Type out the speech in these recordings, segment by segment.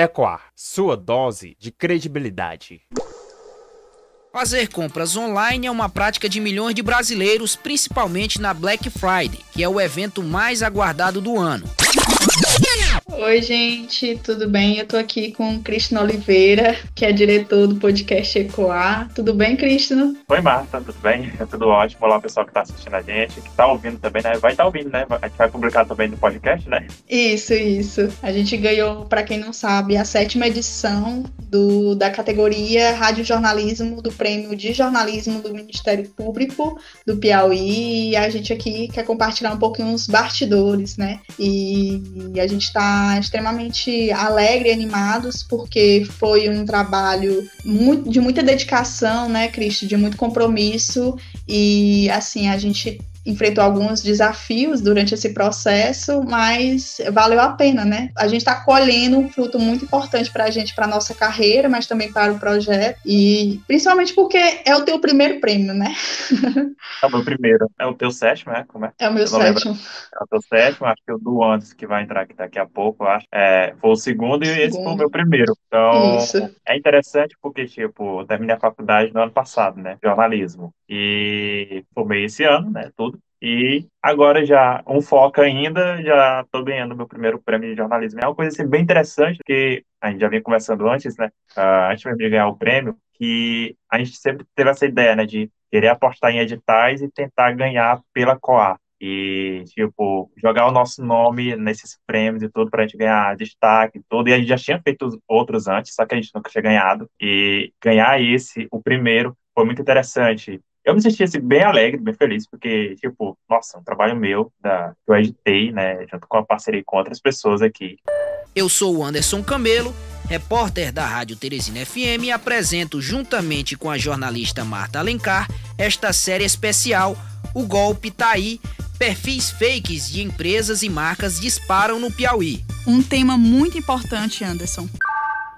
Ecoar, sua dose de credibilidade. Fazer compras online é uma prática de milhões de brasileiros, principalmente na Black Friday, que é o evento mais aguardado do ano. Oi, gente, tudo bem? Eu tô aqui com o Cristiano Oliveira, que é diretor do podcast Ecoar. Tudo bem, Cristiano? Oi, Marta, tudo bem? É tudo ótimo. Olá, pessoal que tá assistindo a gente, que tá ouvindo também, né? Vai estar tá ouvindo, né? A gente vai publicar também no podcast, né? Isso, isso. A gente ganhou, para quem não sabe, a sétima edição do, da categoria Rádio Jornalismo do Prêmio de Jornalismo do Ministério Público do Piauí. E a gente aqui quer compartilhar um pouquinho os bastidores, né? E, e a gente tá extremamente alegre e animados, porque foi um trabalho muito, de muita dedicação, né, Cristo, de muito compromisso, e assim, a gente enfrentou alguns desafios durante esse processo, mas valeu a pena, né? A gente está colhendo um fruto muito importante para a gente, para nossa carreira, mas também para o projeto, e principalmente porque é o teu primeiro prêmio, né? É o meu primeiro, é o teu sétimo, né? Como é? É o meu sétimo. É o teu sétimo, acho que o do antes que vai entrar aqui daqui a pouco, acho, é, foi o segundo, segundo. e esse foi o meu primeiro. Então, Isso. é interessante porque, tipo, eu terminei a faculdade no ano passado, né? Jornalismo. E formei esse ano, né? Tudo. E agora já, um foco ainda, já estou ganhando meu primeiro prêmio de jornalismo. É uma coisa assim, bem interessante, porque a gente já vinha conversando antes, né? Uh, antes de ganhar o prêmio, que a gente sempre teve essa ideia, né? De querer apostar em editais e tentar ganhar pela COA. E, tipo, jogar o nosso nome nesses prêmios e tudo para a gente ganhar destaque e tudo. E a gente já tinha feito outros antes, só que a gente nunca tinha ganhado. E ganhar esse, o primeiro, foi muito interessante eu me senti assim, bem alegre, bem feliz, porque, tipo, nossa, um trabalho meu, da, que eu editei, né, junto com a parceria com outras pessoas aqui. Eu sou o Anderson Camelo, repórter da Rádio Teresina FM e apresento, juntamente com a jornalista Marta Alencar, esta série especial, O Golpe Tá Aí, perfis fakes de empresas e marcas disparam no Piauí. Um tema muito importante, Anderson.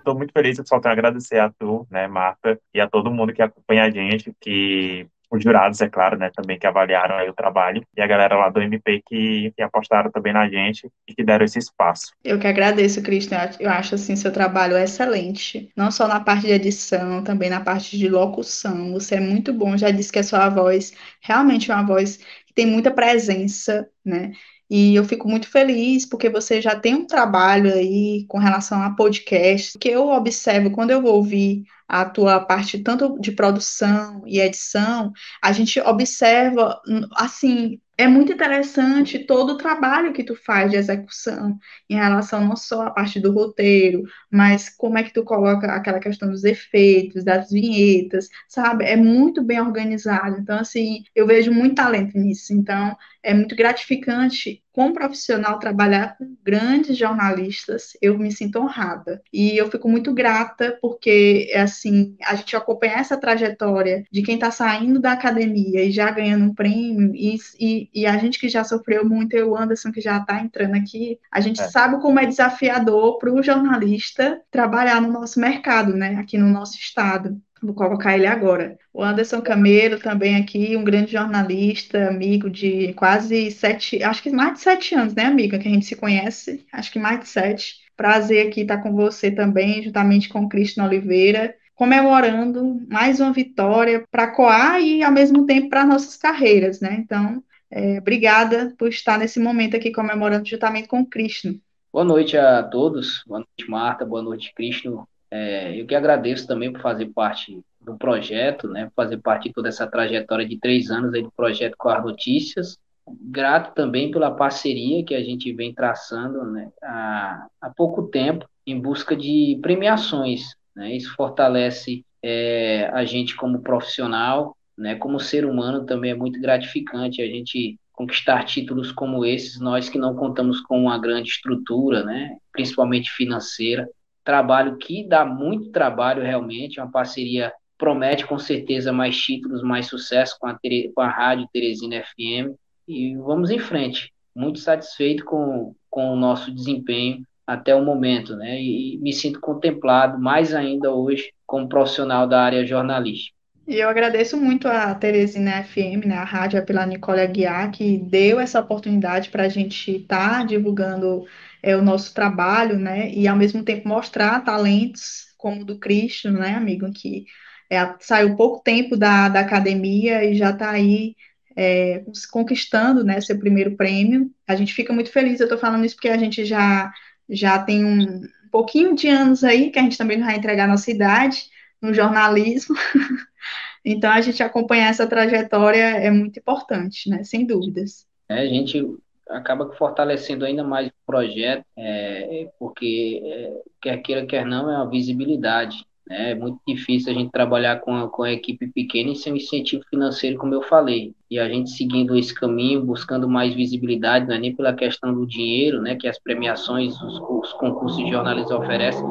Estou muito feliz, eu só tenho a agradecer a tu, né, Marta, e a todo mundo que acompanha a gente, que os jurados, é claro, né, também que avaliaram aí o trabalho, e a galera lá do MP que, que apostaram também na gente e que deram esse espaço. Eu que agradeço, Cristian, eu acho, assim, seu trabalho excelente, não só na parte de edição, também na parte de locução, você é muito bom, já disse que a sua voz realmente é uma voz que tem muita presença, né, e eu fico muito feliz porque você já tem um trabalho aí com relação a podcast, que eu observo quando eu vou ouvir a tua parte tanto de produção e edição, a gente observa assim é muito interessante todo o trabalho que tu faz de execução em relação não só à parte do roteiro, mas como é que tu coloca aquela questão dos efeitos, das vinhetas, sabe? É muito bem organizado. Então, assim, eu vejo muito talento nisso. Então, é muito gratificante como profissional trabalhar com grandes jornalistas. Eu me sinto honrada e eu fico muito grata porque assim a gente acompanha essa trajetória de quem está saindo da academia e já ganhando um prêmio e, e, e a gente que já sofreu muito, eu, Anderson, que já está entrando aqui, a gente é. sabe como é desafiador para o jornalista trabalhar no nosso mercado, né, aqui no nosso estado. Vou colocar ele agora. O Anderson Camelo também aqui, um grande jornalista, amigo de quase sete, acho que mais de sete anos, né, amiga, que a gente se conhece, acho que mais de sete. Prazer aqui estar com você também, juntamente com o Cristian Oliveira, comemorando mais uma vitória para a Coar e, ao mesmo tempo, para nossas carreiras, né? Então, é, obrigada por estar nesse momento aqui comemorando juntamente com o Cristian. Boa noite a todos, boa noite Marta, boa noite Cristian. É, eu que agradeço também por fazer parte do projeto, né, fazer parte de toda essa trajetória de três anos aí do projeto com as notícias. Grato também pela parceria que a gente vem traçando né, há, há pouco tempo em busca de premiações. Né, isso fortalece é, a gente como profissional, né? Como ser humano também é muito gratificante a gente conquistar títulos como esses, nós que não contamos com uma grande estrutura, né? Principalmente financeira, trabalho que dá muito trabalho realmente, uma parceria promete com certeza mais títulos, mais sucesso com a, com a Rádio Teresina FM e vamos em frente. Muito satisfeito com, com o nosso desempenho até o momento, né? E, me sinto contemplado mais ainda hoje como profissional da área jornalística. E eu agradeço muito a Teresina FM, né, a rádio pela Nicole Aguiar, que deu essa oportunidade para a gente estar tá divulgando é, o nosso trabalho, né? E ao mesmo tempo mostrar talentos como o do Cristo, né, amigo, que é, saiu pouco tempo da, da academia e já está aí é, conquistando, né, seu primeiro prêmio. A gente fica muito feliz, eu estou falando isso porque a gente já, já tem um pouquinho de anos aí, que a gente também vai entregar nossa idade no jornalismo. então, a gente acompanhar essa trajetória é muito importante, né, sem dúvidas. É, a gente acaba fortalecendo ainda mais projeto, é, porque é, quer queira, quer não, é uma visibilidade. Né? É muito difícil a gente trabalhar com com a equipe pequena e sem incentivo financeiro, como eu falei. E a gente seguindo esse caminho, buscando mais visibilidade, não é nem pela questão do dinheiro, né, que as premiações, os, os concursos de jornalismo oferecem,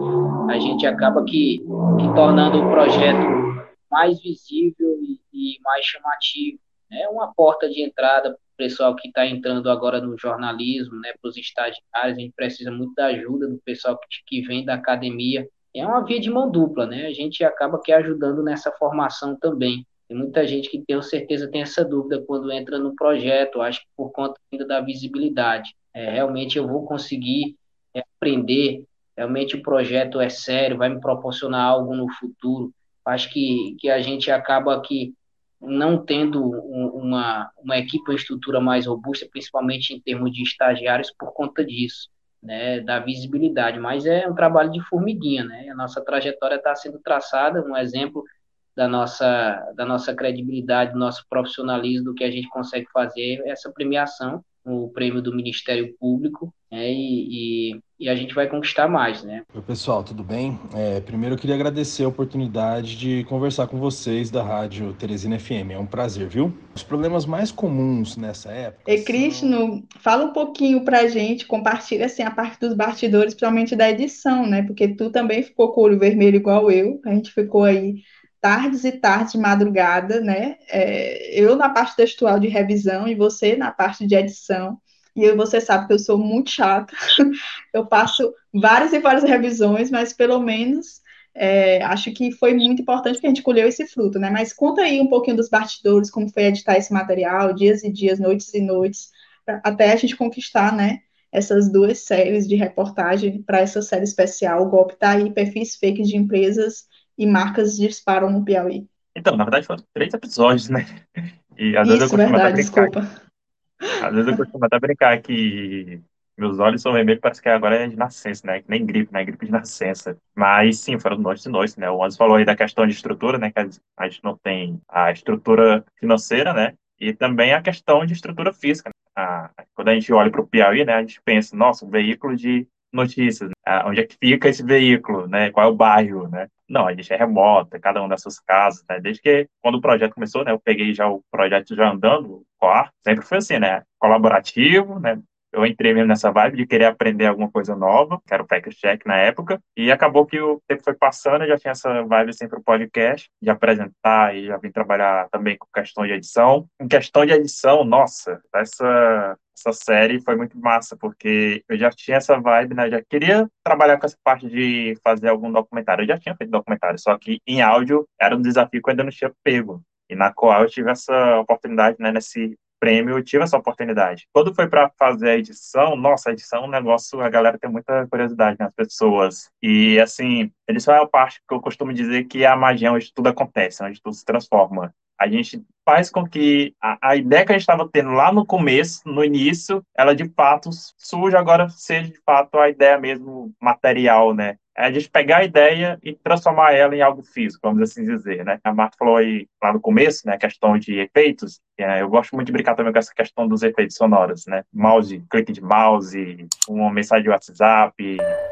a gente acaba que, que tornando o projeto mais visível e, e mais chamativo. É uma porta de entrada pessoal que está entrando agora no jornalismo, né, para os estagiários, a gente precisa muito da ajuda do pessoal que, que vem da academia. É uma via de mão dupla, né? A gente acaba que ajudando nessa formação também. Tem muita gente que tenho certeza tem essa dúvida quando entra no projeto, acho que por conta ainda da visibilidade. É, realmente eu vou conseguir é, aprender, realmente o projeto é sério, vai me proporcionar algo no futuro. Acho que, que a gente acaba que não tendo uma, uma equipe, uma estrutura mais robusta, principalmente em termos de estagiários, por conta disso, né, da visibilidade. Mas é um trabalho de formiguinha, né? A nossa trajetória está sendo traçada, um exemplo da nossa, da nossa credibilidade, do nosso profissionalismo, do que a gente consegue fazer, essa premiação, o prêmio do Ministério Público, né, e, e e a gente vai conquistar mais, né? Oi, pessoal, tudo bem? É, primeiro eu queria agradecer a oportunidade de conversar com vocês da Rádio Teresina FM. É um prazer, viu? Os problemas mais comuns nessa época. E Krishno, fala um pouquinho pra gente, compartilha assim a parte dos bastidores, principalmente da edição, né? Porque tu também ficou com o olho vermelho igual eu. A gente ficou aí tardes e tardes de madrugada, né? É, eu na parte textual de revisão e você na parte de edição. E você sabe que eu sou muito chata. eu passo várias e várias revisões, mas pelo menos é, acho que foi muito importante que a gente colheu esse fruto, né? Mas conta aí um pouquinho dos bastidores, como foi editar esse material, dias e dias, noites e noites, até a gente conquistar, né? Essas duas séries de reportagem para essa série especial. O golpe tá aí, perfis fakes de empresas e marcas disparam no Piauí. Então, na verdade, foram três episódios, né? E às Isso, vezes eu verdade, desculpa. Às vezes eu costumo até brincar que meus olhos são vermelhos, parece que agora é de nascença, né? Que nem gripe, né? Gripe de nascença. Mas sim, foram noites e noites, né? O Andes falou aí da questão de estrutura, né? Que a gente não tem a estrutura financeira, né? E também a questão de estrutura física. Né? A, quando a gente olha para o Piauí, né? A gente pensa, nossa, um veículo de notícias. Né? Onde é que fica esse veículo, né? Qual é o bairro, né? Não, a gente é remota, cada um das suas casas, né? Desde que quando o projeto começou, né? Eu peguei já o projeto já andando, o sempre foi assim, né? Colaborativo, né? Eu entrei mesmo nessa vibe de querer aprender alguma coisa nova, que era o Package Check na época, e acabou que o tempo foi passando, eu já tinha essa vibe sempre o podcast, de apresentar e já vim trabalhar também com questão de edição. Em questão de edição, nossa, essa essa série foi muito massa, porque eu já tinha essa vibe, né? Eu já queria trabalhar com essa parte de fazer algum documentário. Eu já tinha feito documentário, só que em áudio era um desafio que eu ainda não tinha pego. E na qual eu tive essa oportunidade, né, nesse prêmio, eu tive essa oportunidade. Quando foi para fazer a edição, nossa, a edição é um negócio, a galera tem muita curiosidade, né, as pessoas. E, assim, edição é a parte que eu costumo dizer que é a magia onde tudo acontece, onde tudo se transforma. A gente faz com que a, a ideia que a gente estava tendo lá no começo, no início, ela de fato surja agora seja de fato a ideia mesmo material, né? é a gente pegar a ideia e transformar ela em algo físico, vamos assim dizer, né? A Marta falou aí lá no começo, né, a questão de efeitos, é, eu gosto muito de brincar também com essa questão dos efeitos sonoros, né? Mouse, clique de mouse, uma mensagem de WhatsApp,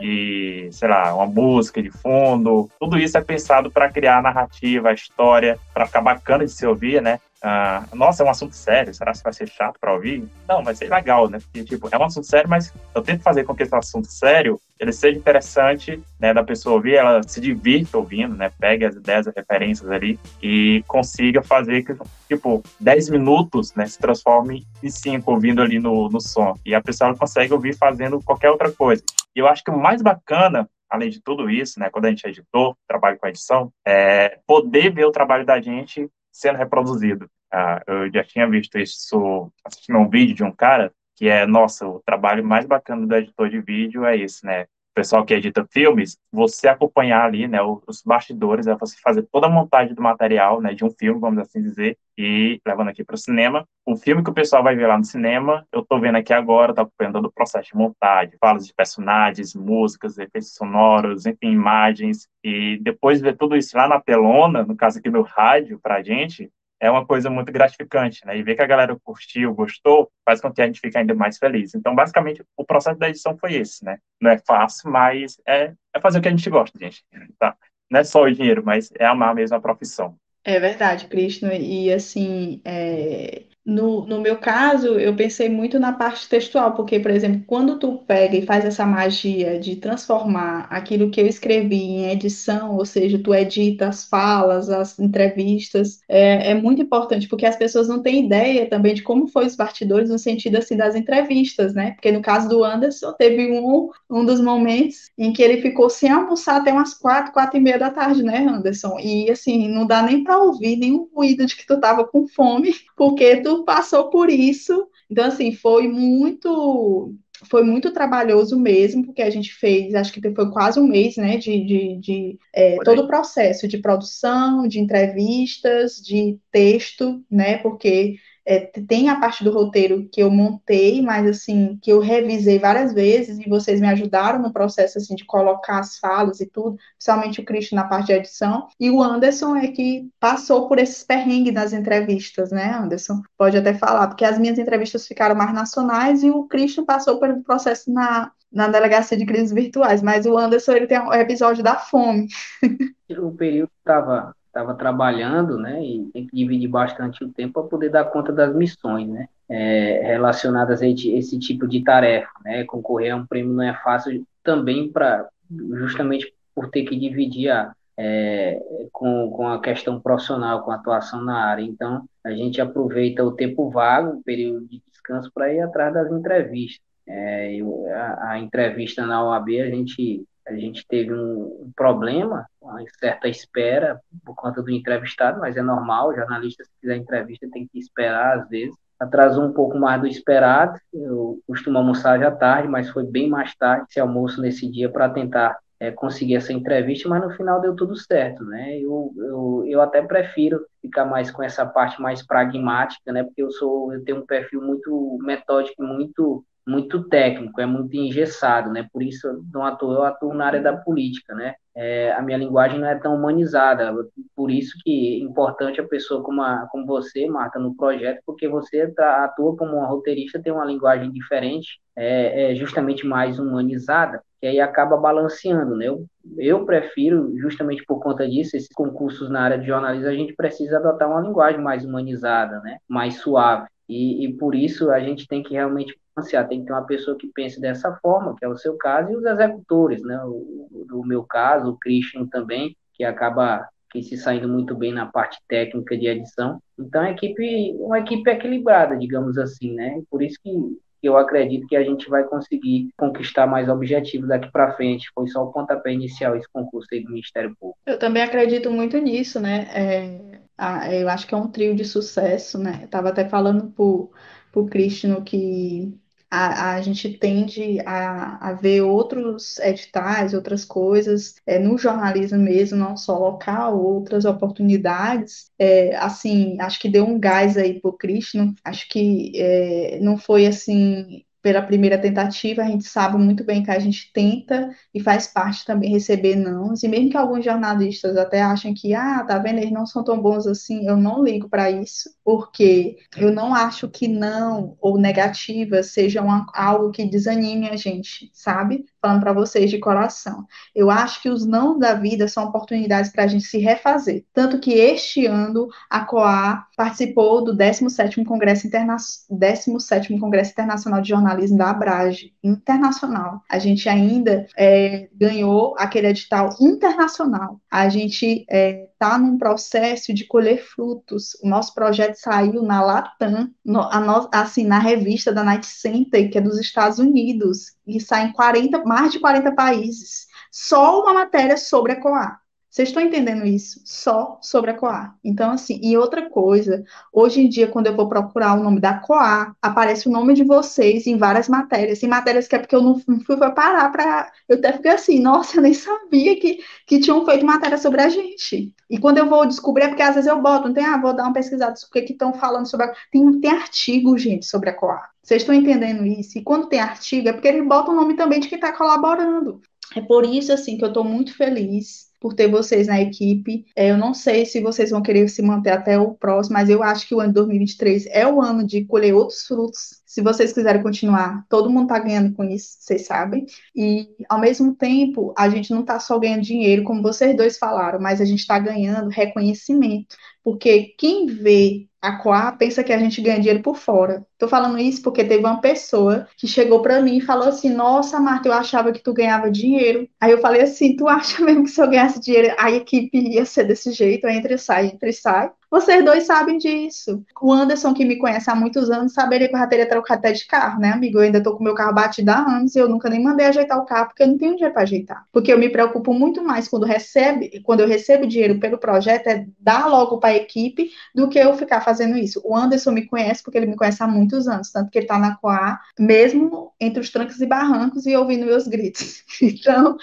e, sei lá, uma música de fundo, tudo isso é pensado para criar narrativa, história, para ficar bacana de se ouvir, né? Ah, nossa, é um assunto sério, será que vai ser chato para ouvir? Não, vai ser legal, né? Porque, tipo, é um assunto sério, mas eu tento fazer com que esse assunto sério, ele seja interessante, né, da pessoa ouvir, ela se divirta ouvindo, né, pegue as ideias, as referências ali e consiga fazer que, tipo, 10 minutos, né, se transforme em 5 ouvindo ali no, no som. E a pessoa consegue ouvir fazendo qualquer outra coisa. E eu acho que o mais bacana além de tudo isso, né, quando a gente é editor, trabalho com edição, é poder ver o trabalho da gente sendo reproduzido. Ah, eu já tinha visto isso assistindo um vídeo de um cara que é, nossa, o trabalho mais bacana do editor de vídeo é esse, né? Pessoal que edita filmes, você acompanhar ali, né, os bastidores, é você fazer toda a montagem do material, né, de um filme, vamos assim dizer, e levando aqui para o cinema. O filme que o pessoal vai ver lá no cinema, eu estou vendo aqui agora, estou acompanhando todo o processo de montagem, falas de personagens, músicas, efeitos sonoros, enfim, imagens, e depois ver tudo isso lá na telona, no caso aqui do rádio, para a gente, é uma coisa muito gratificante, né? E ver que a galera curtiu, gostou, faz com que a gente fique ainda mais feliz. Então, basicamente, o processo da edição foi esse, né? Não é fácil, mas é, é fazer o que a gente gosta, gente. Tá? Não é só o dinheiro, mas é amar mesmo a profissão. É verdade, Cristian. E assim, é, no, no meu caso, eu pensei muito na parte textual, porque, por exemplo, quando tu pega e faz essa magia de transformar aquilo que eu escrevi em edição, ou seja, tu edita as falas, as entrevistas, é, é muito importante, porque as pessoas não têm ideia também de como foi os bastidores no sentido, assim, das entrevistas, né? Porque no caso do Anderson, teve um, um dos momentos em que ele ficou sem almoçar até umas quatro, quatro e meia da tarde, né, Anderson? E, assim, não dá nem para ouvir nenhum ruído de que tu tava com fome, porque tu passou por isso. Então, assim, foi muito foi muito trabalhoso mesmo, porque a gente fez, acho que foi quase um mês, né, de, de, de é, todo o processo de produção, de entrevistas, de texto, né, porque é, tem a parte do roteiro que eu montei, mas assim, que eu revisei várias vezes e vocês me ajudaram no processo assim de colocar as falas e tudo, principalmente o Cristo na parte de edição, e o Anderson é que passou por esses perrengues nas entrevistas, né, Anderson? Pode até falar, porque as minhas entrevistas ficaram mais nacionais e o Cristo passou pelo processo na, na delegacia de crises virtuais, mas o Anderson ele tem o episódio da fome. O período estava estava trabalhando, né, e tem que dividir bastante o tempo para poder dar conta das missões, né, é, relacionadas a esse tipo de tarefa, né, concorrer a um prêmio não é fácil também para, justamente por ter que dividir a, é, com, com a questão profissional, com a atuação na área, então a gente aproveita o tempo vago, o período de descanso para ir atrás das entrevistas, é, eu, a, a entrevista na OAB a gente a gente teve um, problema, uma certa espera por conta do entrevistado, mas é normal, o jornalista, se quiser entrevista, tem que esperar às vezes. Atrasou um pouco mais do esperado, eu costumo almoçar já tarde, mas foi bem mais tarde esse almoço nesse dia para tentar é, conseguir essa entrevista, mas no final deu tudo certo, né? Eu, eu, eu até prefiro ficar mais com essa parte mais pragmática, né? Porque eu sou, eu tenho um perfil muito metódico, muito muito técnico, é muito engessado, né? Por isso, não atuo, eu atuo na área da política, né? É, a minha linguagem não é tão humanizada, por isso que é importante a pessoa como, a, como você, Marta, no projeto, porque você tá, atua como uma roteirista, tem uma linguagem diferente, é, é justamente mais humanizada, que aí acaba balanceando, né? Eu, eu prefiro, justamente por conta disso, esses concursos na área de jornalismo, a gente precisa adotar uma linguagem mais humanizada, né? Mais suave. E, e por isso a gente tem que realmente tem que ter uma pessoa que pense dessa forma, que é o seu caso, e os executores, né? O, o meu caso, o Christian também, que acaba que se saindo muito bem na parte técnica de edição. Então, a equipe, uma equipe equilibrada, digamos assim, né? Por isso que eu acredito que a gente vai conseguir conquistar mais objetivos daqui para frente. Foi só o pontapé inicial esse concurso aí do Ministério Público. Eu também acredito muito nisso, né? É, eu acho que é um trio de sucesso, né? Eu tava até falando pro, pro Cristiano que a, a gente tende a, a ver outros editais, outras coisas, é, no jornalismo mesmo, não só local, outras oportunidades. É, assim, acho que deu um gás aí pro Cristiano, acho que é, não foi assim pela primeira tentativa, a gente sabe muito bem que a gente tenta e faz parte também receber não. E mesmo que alguns jornalistas até achem que, ah, tá vendo, eles não são tão bons assim, eu não ligo para isso, porque eu não acho que não ou negativa sejam algo que desanime a gente, sabe? Falando para vocês de coração. Eu acho que os não da vida são oportunidades para a gente se refazer. Tanto que este ano a COA participou do 17º Congresso, Interna 17º Congresso Internacional de Jornalismo da Abrage, internacional. A gente ainda é, ganhou aquele edital internacional. A gente é, está num processo de colher frutos. O nosso projeto saiu na Latam, no, no, assim, na revista da Night Center, que é dos Estados Unidos, e sai em 40, mais de 40 países. Só uma matéria sobre a COA Vocês estão entendendo isso? Só sobre a Coa. Então, assim, e outra coisa, hoje em dia, quando eu vou procurar o nome da Coa, aparece o nome de vocês em várias matérias. Em matérias que é porque eu não fui parar para. Eu até fiquei assim, nossa, eu nem sabia que, que tinham feito matéria sobre a gente. E quando eu vou descobrir, é porque às vezes eu boto, não tem, ah, vou dar uma pesquisada sobre o que estão falando sobre a. Tem, tem artigo, gente, sobre a Coa. Vocês estão entendendo isso? E quando tem artigo, é porque eles botam o nome também de quem está colaborando. É por isso, assim, que eu estou muito feliz por ter vocês na equipe. É, eu não sei se vocês vão querer se manter até o próximo, mas eu acho que o ano de 2023 é o ano de colher outros frutos. Se vocês quiserem continuar, todo mundo está ganhando com isso, vocês sabem. E, ao mesmo tempo, a gente não está só ganhando dinheiro, como vocês dois falaram, mas a gente está ganhando reconhecimento. Porque quem vê a Coa pensa que a gente ganha dinheiro por fora. Tô falando isso porque teve uma pessoa que chegou para mim e falou assim: Nossa, Marta, eu achava que tu ganhava dinheiro. Aí eu falei assim: Tu acha mesmo que se eu ganhasse dinheiro, a equipe ia ser desse jeito? Entra e sai, entra e sai. Vocês dois sabem disso. O Anderson, que me conhece há muitos anos, saberia que eu já teria trocado até de carro, né, amigo? Eu ainda tô com meu carro batido há anos e eu nunca nem mandei ajeitar o carro porque eu não tenho dinheiro para ajeitar. Porque eu me preocupo muito mais quando recebe, quando eu recebo dinheiro pelo projeto, é dar logo para a equipe do que eu ficar fazendo isso. O Anderson me conhece porque ele me conhece há muitos anos, tanto que ele tá na Coa, mesmo entre os trancos e barrancos e ouvindo meus gritos. Então,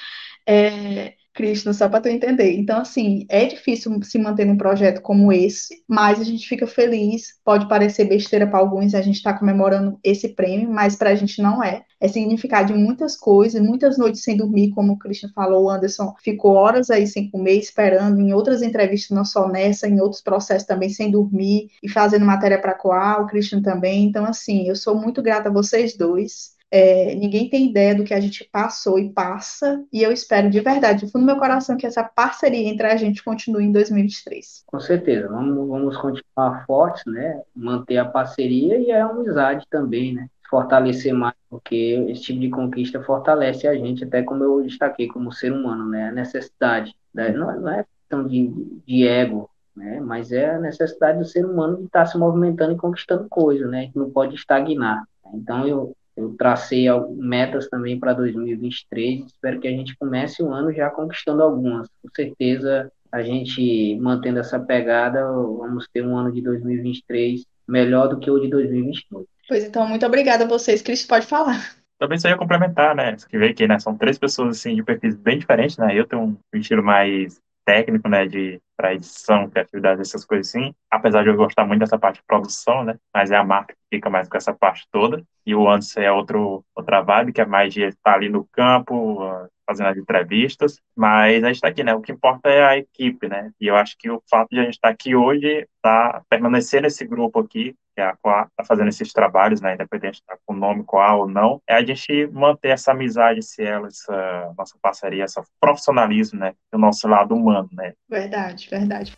é, Cristo, só para tu entender. Então, assim, é difícil se manter num projeto como esse, mas a gente fica feliz. Pode parecer besteira para alguns, a gente está comemorando esse prêmio, mas para a gente não é. É significado de muitas coisas, muitas noites sem dormir, como o Christian falou, o Anderson ficou horas aí sem comer, esperando, em outras entrevistas, não só nessa, em outros processos também sem dormir e fazendo matéria para coar, o Christian também. Então, assim, eu sou muito grata a vocês dois. É, ninguém tem ideia do que a gente passou e passa, e eu espero de verdade, do fundo do meu coração, que essa parceria entre a gente continue em 2023. Com certeza, vamos, vamos continuar fortes, né? Manter a parceria e a amizade também, né? Fortalecer mais, porque esse tipo de conquista fortalece a gente, até como eu destaquei, como ser humano, né? A necessidade, né? não, não é questão de, de ego, né? Mas é a necessidade do ser humano de estar se movimentando e conquistando coisas, né? A gente não pode estagnar. Então eu eu tracei metas também para 2023. Espero que a gente comece o ano já conquistando algumas. Com certeza, a gente mantendo essa pegada, vamos ter um ano de 2023 melhor do que o de 2022. Pois então, muito obrigada a vocês. Cris, pode falar. Também só ia complementar, né? Você vê que né, são três pessoas assim, de perfis bem diferentes, né? Eu tenho um estilo mais técnico, né, de para edição, criatividade, essas coisas assim. Apesar de eu gostar muito dessa parte de produção, né, mas é a marca que fica mais com essa parte toda. E o Anderson é outro outra vibe, que é mais de estar ali no campo, fazendo as entrevistas, mas a gente está aqui, né? O que importa é a equipe, né? E eu acho que o fato de a gente estar tá aqui hoje, tá permanecer nesse grupo aqui, que é a Coa, tá fazendo esses trabalhos, né? Independente tá com o nome Coa ou não, é a gente manter essa amizade, esse ela, essa nossa parceria, esse profissionalismo, né? Do nosso lado humano, né? Verdade, verdade.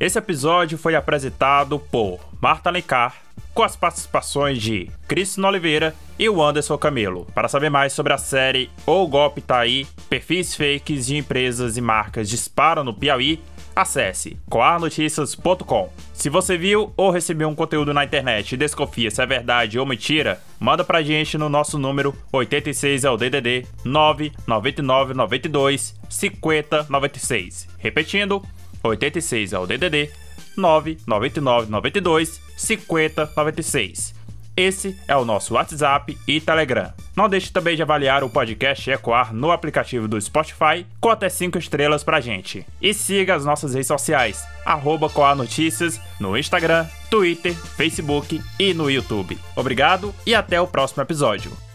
Esse episódio foi apresentado por Marta Alencar, com as participações de Cristiano Oliveira e o Anderson Camelo. Para saber mais sobre a série O Golpe Tá Aí, perfis fakes de empresas e marcas disparam no Piauí, acesse coarnoticias.com. Se você viu ou recebeu um conteúdo na internet e desconfia se é verdade ou mentira, manda pra gente no nosso número 86 é o DDD 999 92 50 96. Repetindo, 86 é o DDD 999 92 50 96. Esse é o nosso WhatsApp e Telegram. Não deixe também de avaliar o podcast Ecoar no aplicativo do Spotify com até 5 estrelas pra gente. E siga as nossas redes sociais, arroba Notícias, no Instagram, Twitter, Facebook e no YouTube. Obrigado e até o próximo episódio.